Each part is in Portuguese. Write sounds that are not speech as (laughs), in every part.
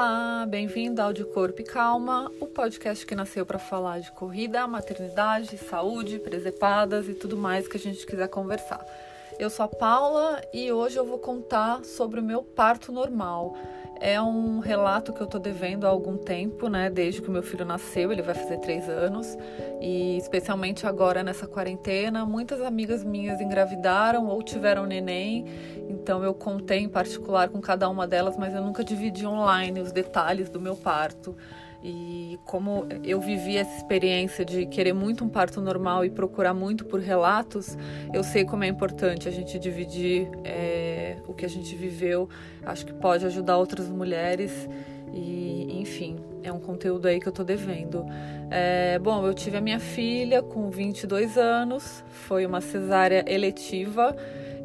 Olá, bem-vindo ao De Corpo e Calma, o podcast que nasceu para falar de corrida, maternidade, saúde, presepadas e tudo mais que a gente quiser conversar. Eu sou a Paula e hoje eu vou contar sobre o meu parto normal. É um relato que eu tô devendo há algum tempo, né? Desde que o meu filho nasceu, ele vai fazer três anos. E especialmente agora nessa quarentena, muitas amigas minhas engravidaram ou tiveram neném. Então eu contei em particular com cada uma delas, mas eu nunca dividi online os detalhes do meu parto. E como eu vivi essa experiência de querer muito um parto normal e procurar muito por relatos, eu sei como é importante a gente dividir é, o que a gente viveu. Acho que pode ajudar outras mulheres. E, enfim, é um conteúdo aí que eu tô devendo. É, bom, eu tive a minha filha com 22 anos, foi uma cesárea eletiva.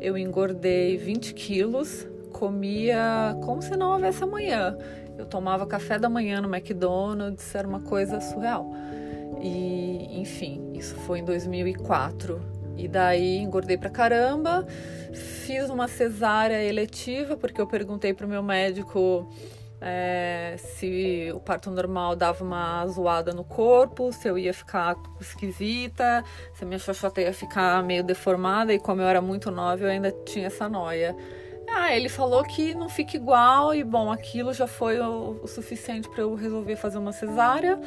Eu engordei 20 quilos, comia como se não houvesse amanhã. Eu tomava café da manhã no McDonald's, era uma coisa surreal. E, enfim, isso foi em 2004. E daí engordei pra caramba, fiz uma cesárea eletiva, porque eu perguntei pro meu médico é, se o parto normal dava uma zoada no corpo, se eu ia ficar esquisita, se a minha xoxota ia ficar meio deformada, e como eu era muito nova, eu ainda tinha essa noia. Ah, ele falou que não fica igual e bom, aquilo já foi o, o suficiente para eu resolver fazer uma cesárea.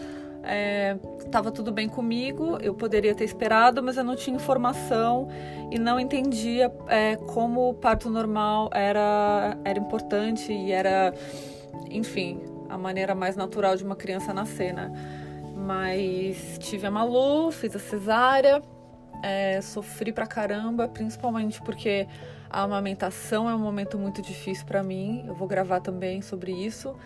É, tava tudo bem comigo, eu poderia ter esperado, mas eu não tinha informação e não entendia é, como o parto normal era, era importante e era, enfim, a maneira mais natural de uma criança nascer, né? Mas tive a Malu, fiz a cesárea, é, sofri pra caramba, principalmente porque a amamentação é um momento muito difícil para mim. Eu vou gravar também sobre isso.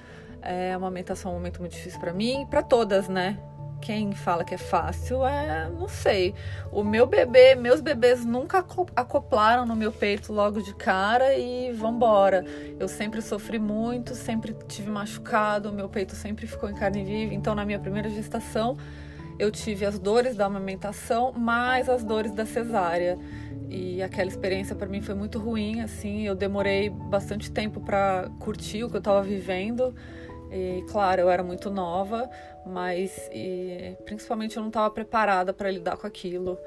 É, a amamentação é um momento muito difícil para mim, para todas, né? Quem fala que é fácil é, não sei. O meu bebê, meus bebês nunca acoplaram no meu peito logo de cara e vambora. Eu sempre sofri muito, sempre tive machucado, meu peito sempre ficou em carne viva. Então, na minha primeira gestação, eu tive as dores da amamentação mais as dores da cesárea. E aquela experiência para mim foi muito ruim, assim, eu demorei bastante tempo para curtir o que eu estava vivendo. E claro, eu era muito nova, mas e, principalmente eu não estava preparada para lidar com aquilo.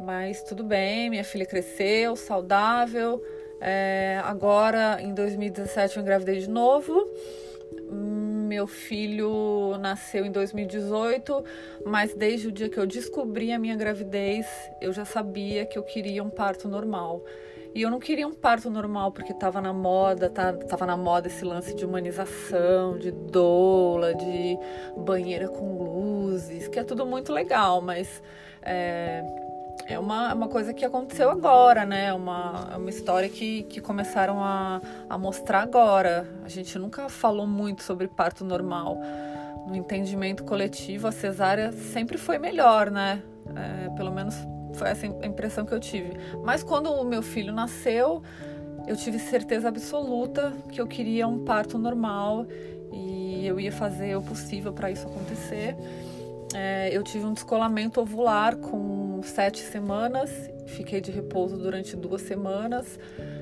Mas tudo bem, minha filha cresceu, saudável. É, agora, em 2017, eu engravidei de novo meu filho nasceu em 2018, mas desde o dia que eu descobri a minha gravidez, eu já sabia que eu queria um parto normal. E eu não queria um parto normal porque estava na moda, tá, tava na moda esse lance de humanização, de doula, de banheira com luzes, que é tudo muito legal, mas é, é uma, é uma coisa que aconteceu agora, né? É uma, é uma história que, que começaram a, a mostrar agora. A gente nunca falou muito sobre parto normal. No entendimento coletivo, a cesárea sempre foi melhor, né? É, pelo menos foi essa a impressão que eu tive. Mas quando o meu filho nasceu, eu tive certeza absoluta que eu queria um parto normal e eu ia fazer o possível para isso acontecer. É, eu tive um descolamento ovular com sete semanas, fiquei de repouso durante duas semanas.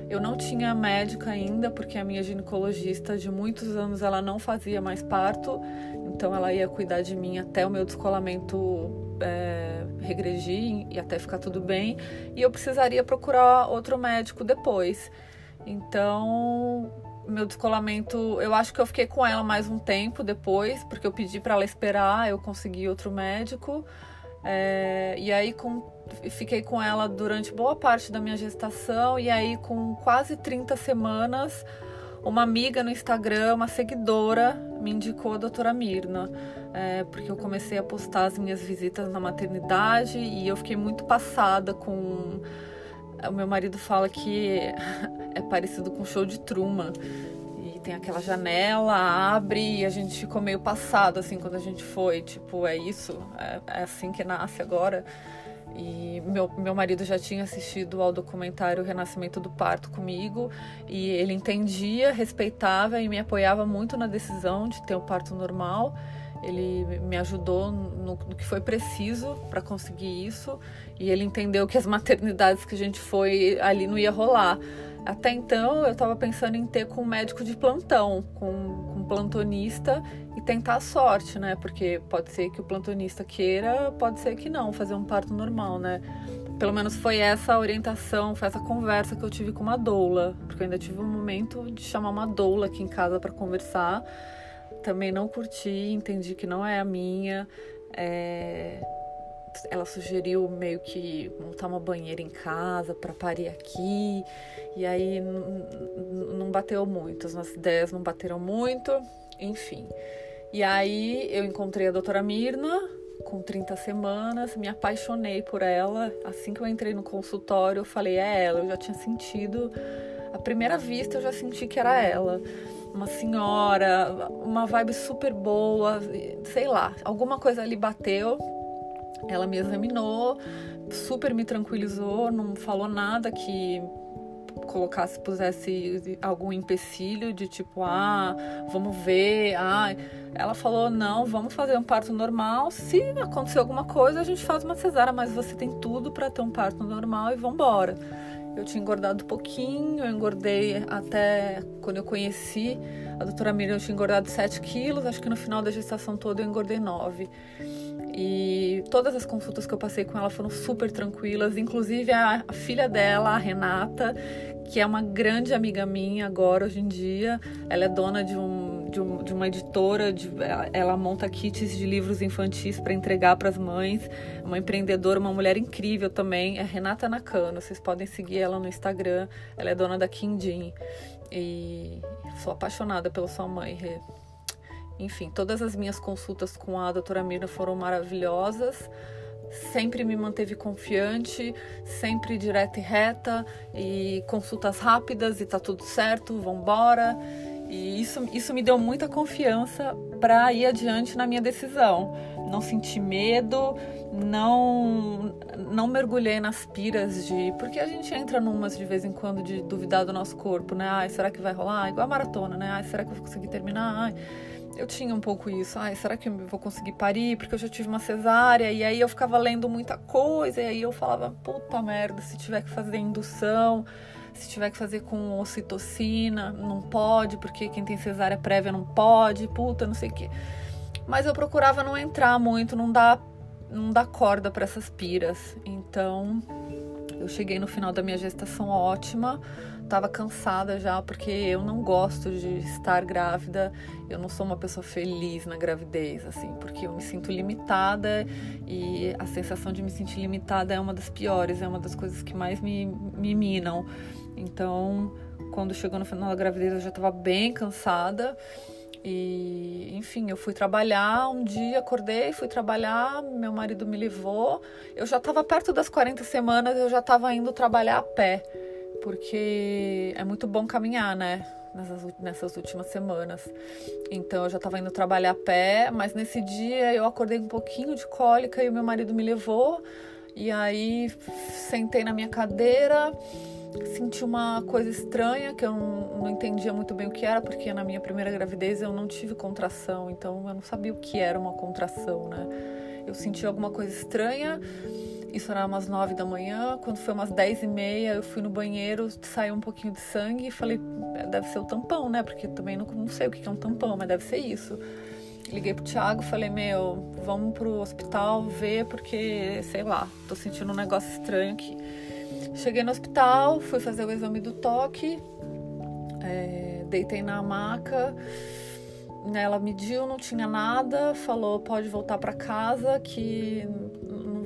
Eu não tinha médica ainda, porque a minha ginecologista de muitos anos ela não fazia mais parto, então ela ia cuidar de mim até o meu descolamento é, regredir e até ficar tudo bem, e eu precisaria procurar outro médico depois. Então, meu descolamento, eu acho que eu fiquei com ela mais um tempo depois, porque eu pedi para ela esperar, eu consegui outro médico. É, e aí com, fiquei com ela durante boa parte da minha gestação e aí com quase 30 semanas uma amiga no Instagram, uma seguidora, me indicou a doutora Mirna, é, porque eu comecei a postar as minhas visitas na maternidade e eu fiquei muito passada com. O meu marido fala que (laughs) é parecido com show de Truman tem aquela janela, abre e a gente ficou meio passado assim quando a gente foi, tipo, é isso, é, é assim que nasce agora. E meu, meu marido já tinha assistido ao documentário Renascimento do Parto comigo e ele entendia, respeitava e me apoiava muito na decisão de ter o um parto normal. Ele me ajudou no, no que foi preciso para conseguir isso e ele entendeu que as maternidades que a gente foi ali não ia rolar. Até então eu estava pensando em ter com um médico de plantão, com, com um plantonista e tentar a sorte, né? Porque pode ser que o plantonista queira, pode ser que não, fazer um parto normal, né? Pelo menos foi essa a orientação, foi essa conversa que eu tive com uma doula, porque eu ainda tive um momento de chamar uma doula aqui em casa para conversar. Também não curti, entendi que não é a minha. É ela sugeriu meio que montar uma banheira em casa para parir aqui. E aí não bateu muito, as nossas ideias não bateram muito, enfim. E aí eu encontrei a doutora Mirna com 30 semanas, me apaixonei por ela. Assim que eu entrei no consultório, eu falei, é ela, eu já tinha sentido, à primeira vista eu já senti que era ela. Uma senhora, uma vibe super boa, sei lá, alguma coisa ali bateu ela me examinou, super me tranquilizou, não falou nada que colocasse, pusesse algum empecilho de tipo, ah, vamos ver, ah. Ela falou, não, vamos fazer um parto normal. Se acontecer alguma coisa, a gente faz uma cesárea, mas você tem tudo para ter um parto normal e vambora. Eu tinha engordado um pouquinho, eu engordei até quando eu conheci a doutora Miriam, eu tinha engordado 7 quilos, acho que no final da gestação toda eu engordei 9. E todas as consultas que eu passei com ela foram super tranquilas, inclusive a, filha dela, a Renata, que é uma grande amiga minha agora, hoje em dia. Ela é dona de, de, um, de uma editora, de, ela monta kits de livros infantis para entregar para as mães. Uma empreendedora, uma mulher incrível também, é Renata Nakano. Vocês podem seguir ela no Instagram. Ela é dona da Kindin. E sou apaixonada pela sua mãe, Rê. Enfim, todas as minhas consultas com a doutora Mirna foram maravilhosas. Sempre me manteve confiante, sempre direta e reta, e consultas rápidas e tá tudo certo, vambora. E isso, isso me deu muita confiança para ir adiante na minha decisão. Não senti medo, não não mergulhei nas piras de. Porque a gente entra numas de vez em quando de duvidar do nosso corpo, né? Ai, será que vai rolar? Igual a maratona, né? Ai, será que eu vou conseguir terminar? Ai, eu tinha um pouco isso. Ai, será que eu vou conseguir parir? Porque eu já tive uma cesárea. E aí eu ficava lendo muita coisa. E aí eu falava, puta merda, se tiver que fazer indução, se tiver que fazer com ocitocina, não pode, porque quem tem cesárea prévia não pode, puta, não sei o quê. Mas eu procurava não entrar muito, não dar, não dar corda para essas piras. Então, eu cheguei no final da minha gestação ótima estava cansada já, porque eu não gosto de estar grávida, eu não sou uma pessoa feliz na gravidez, assim, porque eu me sinto limitada e a sensação de me sentir limitada é uma das piores, é uma das coisas que mais me, me minam. Então, quando chegou no final da gravidez, eu já estava bem cansada. E, enfim, eu fui trabalhar um dia, acordei, fui trabalhar, meu marido me levou. Eu já estava perto das 40 semanas, eu já estava indo trabalhar a pé porque é muito bom caminhar, né? Nessas, nessas últimas semanas. Então eu já estava indo trabalhar a pé, mas nesse dia eu acordei um pouquinho de cólica e o meu marido me levou. E aí sentei na minha cadeira, senti uma coisa estranha que eu não, não entendia muito bem o que era, porque na minha primeira gravidez eu não tive contração, então eu não sabia o que era uma contração, né? Eu senti alguma coisa estranha isso era umas nove da manhã. Quando foi umas dez e meia, eu fui no banheiro, saiu um pouquinho de sangue e falei, é, deve ser o tampão, né? Porque também não, não sei o que é um tampão, mas deve ser isso. Liguei pro Thiago, falei, meu, vamos pro hospital ver, porque, sei lá, tô sentindo um negócio estranho aqui. Cheguei no hospital, fui fazer o exame do toque, é, deitei na maca, ela mediu, não tinha nada, falou, pode voltar para casa, que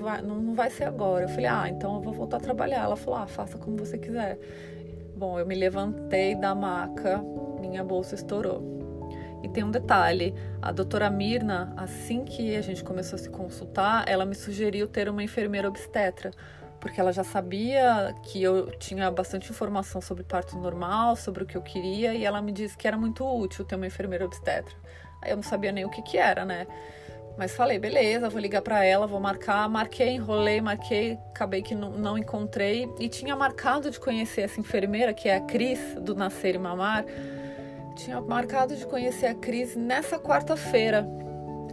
vai, não, não vai ser agora. Eu falei, ah, então eu vou voltar a trabalhar. Ela falou, ah, faça como você quiser. Bom, eu me levantei da maca, minha bolsa estourou. E tem um detalhe: a doutora Mirna, assim que a gente começou a se consultar, ela me sugeriu ter uma enfermeira obstetra, porque ela já sabia que eu tinha bastante informação sobre parto normal, sobre o que eu queria, e ela me disse que era muito útil ter uma enfermeira obstetra. Aí eu não sabia nem o que, que era, né? Mas falei, beleza, vou ligar para ela, vou marcar. Marquei, enrolei, marquei, acabei que não, não, encontrei. E tinha marcado de conhecer essa enfermeira, que é a Cris, do Nascer e Mamar. Tinha marcado de conhecer a Cris nessa quarta-feira.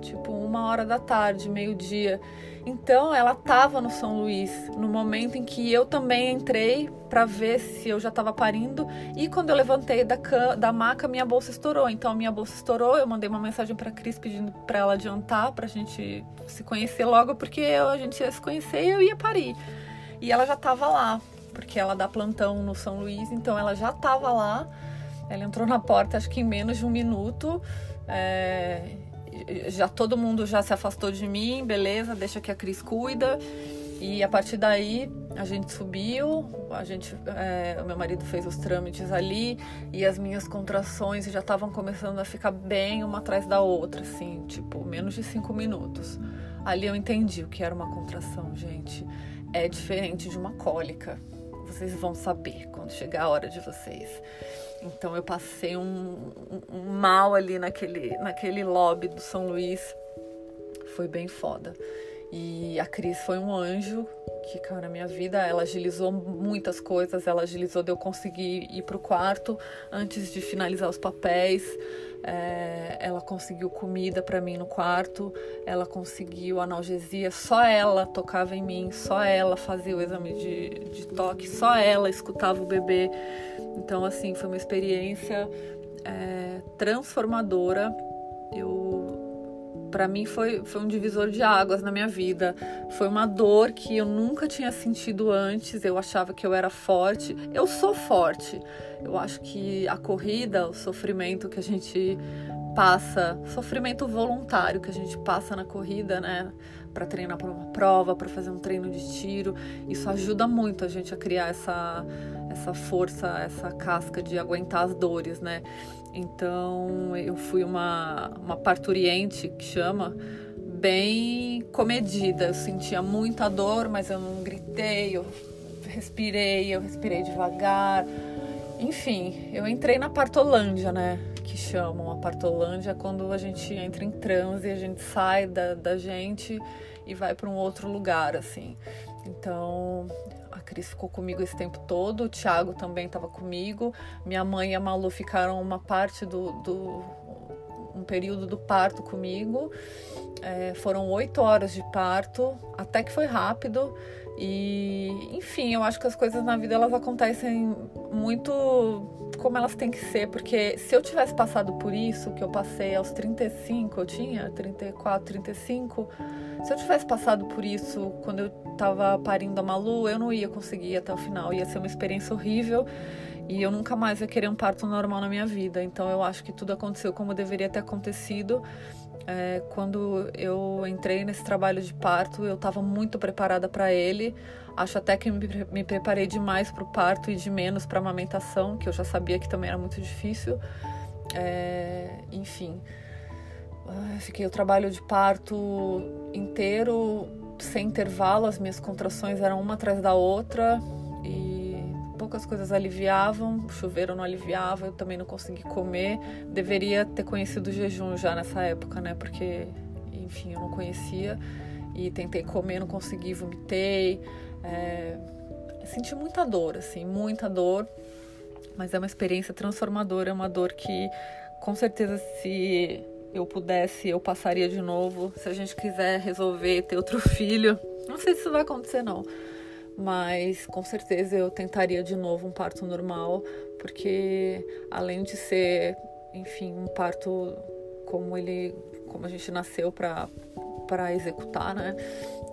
Tipo uma hora da tarde, meio-dia. Então ela estava no São Luís no momento em que eu também entrei para ver se eu já estava parindo e quando eu levantei da da maca minha bolsa estourou. Então minha bolsa estourou, eu mandei uma mensagem para Cris pedindo para ela adiantar para a gente se conhecer logo porque a gente ia se conhecer e eu ia parir. E ela já estava lá porque ela dá plantão no São Luís, então ela já estava lá. Ela entrou na porta acho que em menos de um minuto. É, já todo mundo já se afastou de mim, beleza, deixa que a Cris cuida. E a partir daí a gente subiu, a gente, é, o meu marido fez os trâmites ali e as minhas contrações já estavam começando a ficar bem uma atrás da outra, assim, tipo menos de cinco minutos. Ali eu entendi o que era uma contração, gente. É diferente de uma cólica. Vocês vão saber quando chegar a hora de vocês. Então eu passei um, um, mal ali naquele, naquele lobby do São Luís. Foi bem foda. E a Cris foi um anjo que caiu na minha vida. Ela agilizou muitas coisas. Ela agilizou de eu conseguir ir pro quarto antes de finalizar os papéis. É, ela conseguiu comida para mim no quarto. Ela conseguiu analgesia. Só ela tocava em mim. Só ela fazia o exame de, de toque. Só ela escutava o bebê. Então, assim, foi uma experiência é, transformadora. Eu para mim foi, foi um divisor de águas na minha vida. Foi uma dor que eu nunca tinha sentido antes. Eu achava que eu era forte. Eu sou forte. Eu acho que a corrida, o sofrimento que a gente passa, sofrimento voluntário que a gente passa na corrida, né? Para treinar para uma prova, para fazer um treino de tiro, isso ajuda muito a gente a criar essa, essa força, essa casca de aguentar as dores, né? Então eu fui uma, uma parturiente que chama bem comedida. Eu sentia muita dor, mas eu não gritei, eu respirei, eu respirei devagar. Enfim, eu entrei na partolândia, né? Que chamam a partolândia quando a gente entra em transe, a gente sai da, da gente e vai para um outro lugar, assim. Então, Cris ficou comigo esse tempo todo, o Thiago também estava comigo, minha mãe e a Malu ficaram uma parte do, do um período do parto comigo. É, foram oito horas de parto, até que foi rápido. E, enfim, eu acho que as coisas na vida elas acontecem muito como elas têm que ser, porque se eu tivesse passado por isso, que eu passei aos 35, eu tinha 34, 35, se eu tivesse passado por isso quando eu tava parindo a Malu, eu não ia conseguir ir até o final, ia ser uma experiência horrível e eu nunca mais ia querer um parto normal na minha vida. Então eu acho que tudo aconteceu como deveria ter acontecido. É, quando eu entrei nesse trabalho de parto, eu estava muito preparada para ele. Acho até que me, me preparei demais para o parto e de menos para a amamentação, que eu já sabia que também era muito difícil. É, enfim, fiquei o trabalho de parto inteiro sem intervalo, as minhas contrações eram uma atrás da outra poucas coisas aliviavam, o chuveiro não aliviava, eu também não consegui comer. Deveria ter conhecido o jejum já nessa época, né? Porque, enfim, eu não conhecia e tentei comer, não consegui, vomitei. É... Senti muita dor, assim, muita dor, mas é uma experiência transformadora, é uma dor que com certeza se eu pudesse, eu passaria de novo. Se a gente quiser resolver ter outro (laughs) filho, não sei se isso vai acontecer não, mas com certeza eu tentaria de novo um parto normal, porque além de ser, enfim, um parto como ele, como a gente nasceu para para executar, né?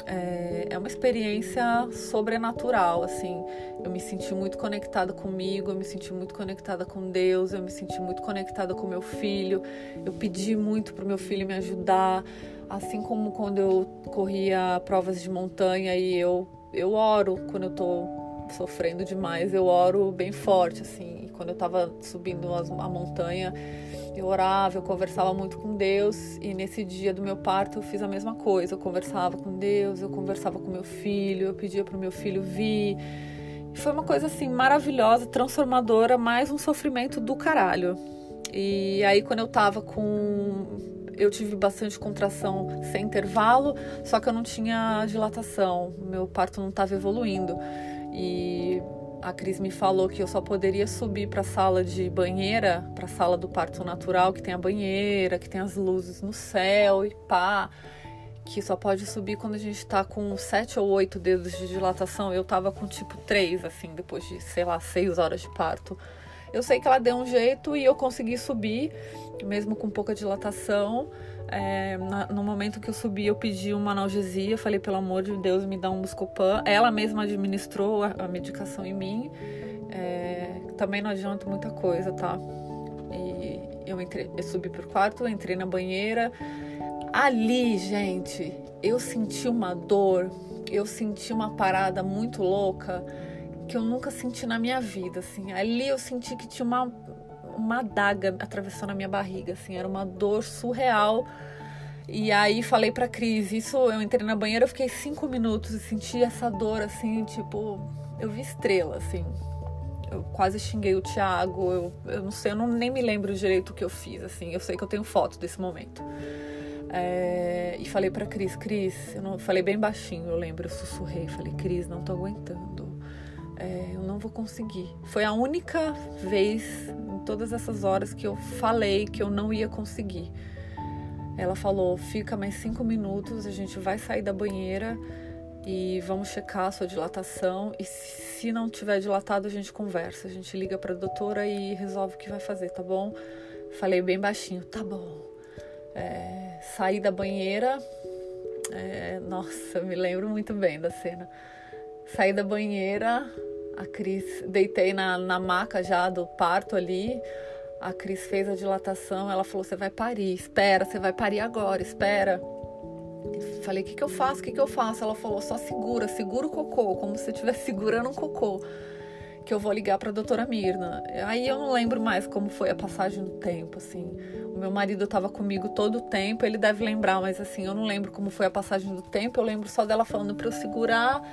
É, é, uma experiência sobrenatural, assim. Eu me senti muito conectada comigo, eu me senti muito conectada com Deus, eu me senti muito conectada com meu filho. Eu pedi muito para o meu filho me ajudar, assim como quando eu corria provas de montanha e eu eu oro quando eu tô sofrendo demais, eu oro bem forte, assim. E quando eu tava subindo a montanha, eu orava, eu conversava muito com Deus e nesse dia do meu parto eu fiz a mesma coisa. Eu conversava com Deus, eu conversava com meu filho, eu pedia para o meu filho vir. E foi uma coisa assim maravilhosa, transformadora, mais um sofrimento do caralho. E aí quando eu tava com eu tive bastante contração sem intervalo, só que eu não tinha dilatação, meu parto não estava evoluindo. E a Cris me falou que eu só poderia subir para a sala de banheira, para a sala do parto natural, que tem a banheira, que tem as luzes no céu e pá, que só pode subir quando a gente tá com sete ou oito dedos de dilatação. Eu tava com tipo três, assim, depois de, sei lá, seis horas de parto. Eu sei que ela deu um jeito e eu consegui subir, mesmo com pouca dilatação. É, no momento que eu subi, eu pedi uma analgesia. Falei, pelo amor de Deus, me dá um Buscopan. Ela mesma administrou a, a medicação em mim. É, também não adianta muita coisa, tá? E eu, entrei, eu subi pro quarto, entrei na banheira. Ali, gente, eu senti uma dor, eu senti uma parada muito louca que eu nunca senti na minha vida, assim. Ali eu senti que tinha uma, uma adaga atravessando a minha barriga, assim, era uma dor surreal. E aí falei pra Cris, isso eu entrei na banheira, eu fiquei cinco minutos e senti essa dor, assim, tipo, eu vi estrela, assim. Eu quase xinguei o Thiago, eu, eu não sei, eu não, nem me lembro direito o que eu fiz, assim, eu sei que eu tenho foto desse momento. É, e falei pra Cris, Cris, eu não, falei bem baixinho, eu lembro, eu sussurrei, falei, Cris, não tô aguentando é, eu não vou conseguir. Foi a única vez em todas essas horas que eu falei que eu não ia conseguir. Ela falou: fica mais cinco minutos, a gente vai sair da banheira e vamos checar a sua dilatação. E se não tiver dilatado, a gente conversa. A gente liga para a doutora e resolve o que vai fazer, tá bom? Falei bem baixinho: tá bom. É, saí da banheira. É, nossa, me lembro muito bem da cena. Saí da banheira, a Cris, deitei na, na maca já do parto ali. A Cris fez a dilatação, ela falou: Você vai parir, espera, você vai parir agora, espera. Falei: O que, que eu faço? O que, que eu faço? Ela falou: Só segura, segura o cocô, como se estivesse (laughs) segurando um cocô. Que eu vou ligar para a doutora Mirna. Aí eu não lembro mais como foi a passagem do tempo, assim. O meu marido estava comigo todo o tempo, ele deve lembrar, mas assim, eu não lembro como foi a passagem do tempo. Eu lembro só dela falando para eu segurar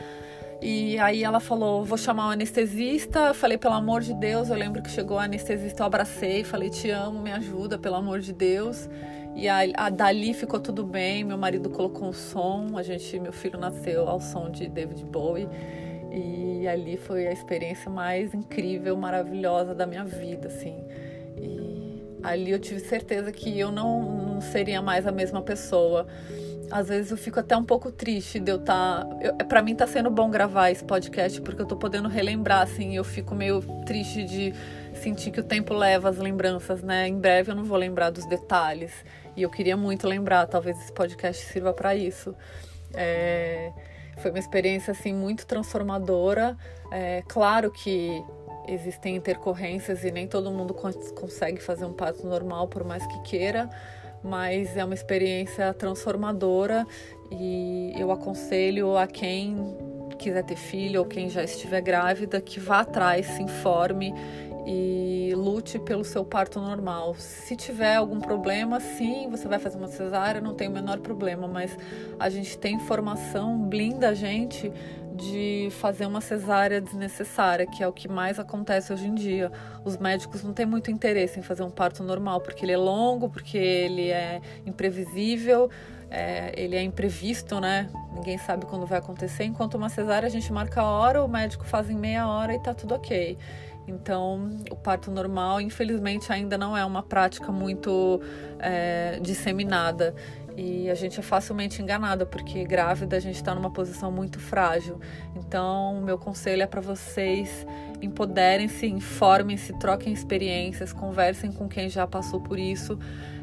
e aí ela falou: vou chamar o anestesista. Eu falei, pelo amor de Deus. Eu lembro que chegou o anestesista, eu abracei, falei, te amo, me ajuda, pelo amor de Deus. E a, a, dali ficou tudo bem. Meu marido colocou um som. A gente, meu filho nasceu ao som de David Bowie. E ali foi a experiência mais incrível, maravilhosa da minha vida, assim. E ali eu tive certeza que eu não, não seria mais a mesma pessoa às vezes eu fico até um pouco triste de eu estar. Tá, para mim tá sendo bom gravar esse podcast porque eu tô podendo relembrar, assim. Eu fico meio triste de sentir que o tempo leva as lembranças, né? Em breve eu não vou lembrar dos detalhes. E eu queria muito lembrar, talvez esse podcast sirva para isso. É, foi uma experiência, assim, muito transformadora. É, claro que existem intercorrências e nem todo mundo consegue fazer um parto normal, por mais que queira mas é uma experiência transformadora e eu aconselho a quem quiser ter filho ou quem já estiver grávida que vá atrás, se informe e lute pelo seu parto normal. Se tiver algum problema, sim, você vai fazer uma cesárea, não tem o menor problema, mas a gente tem informação, blinda a gente de fazer uma cesárea desnecessária, que é o que mais acontece hoje em dia. Os médicos não têm muito interesse em fazer um parto normal, porque ele é longo, porque ele é imprevisível, é, ele é imprevisto, né? Ninguém sabe quando vai acontecer. Enquanto uma cesárea a gente marca a hora, o médico faz em meia hora e tá tudo ok. Então, o parto normal, infelizmente, ainda não é uma prática muito é, disseminada. E a gente é facilmente enganada, porque grávida a gente está numa posição muito frágil. Então, meu conselho é para vocês empoderem-se, informem-se, troquem experiências, conversem com quem já passou por isso,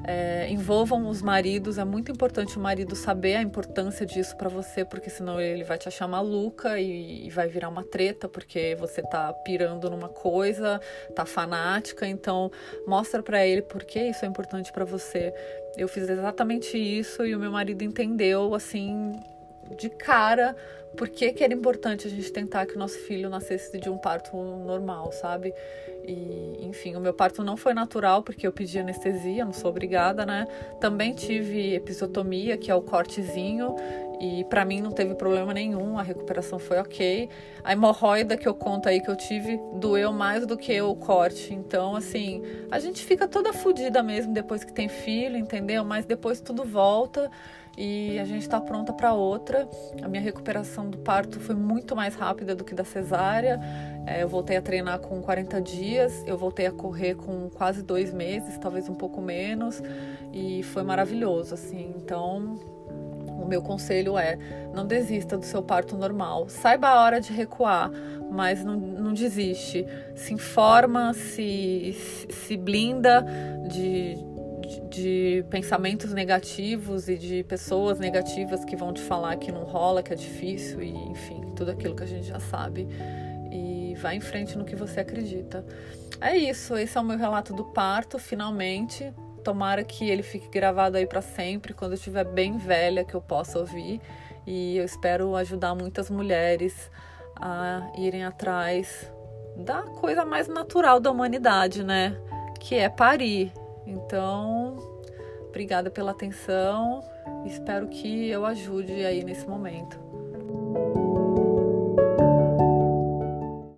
é, envolvam os maridos. É muito importante o marido saber a importância disso para você, porque senão ele vai te achar maluca e, e vai virar uma treta, porque você tá pirando numa coisa, tá fanática. Então, mostra para ele por que isso é importante para você. Eu fiz exatamente isso e o meu marido entendeu assim de cara por que, que, era importante a gente tentar que o nosso filho nascesse de um parto normal, sabe? E, enfim, o meu parto não foi natural porque eu pedi anestesia, não sou obrigada, né? Também tive episiotomia, que é o cortezinho, E para mim não teve problema nenhum, a recuperação foi ok. A hemorroida que eu conto aí que eu tive doeu mais do que o corte. Então, assim, a gente fica toda fodida mesmo depois que tem filho, entendeu? Mas depois tudo volta e a gente está pronta para outra. A minha recuperação do parto foi muito mais rápida do que da cesárea. É, eu voltei a treinar com 40 dias, eu voltei a correr com quase dois meses, talvez um pouco menos, e foi maravilhoso, assim. Então, o meu conselho é: não desista do seu parto normal. Saiba a hora de recuar, mas não, não desiste. Se informa, se, se blinda de de pensamentos negativos e de pessoas negativas que vão te falar que não rola, que é difícil e enfim, tudo aquilo que a gente já sabe. E vai em frente no que você acredita. É isso, esse é o meu relato do parto, finalmente. Tomara que ele fique gravado aí para sempre, quando eu estiver bem velha, que eu possa ouvir. E eu espero ajudar muitas mulheres a irem atrás da coisa mais natural da humanidade, né? Que é parir. Então, obrigada pela atenção. Espero que eu ajude aí nesse momento.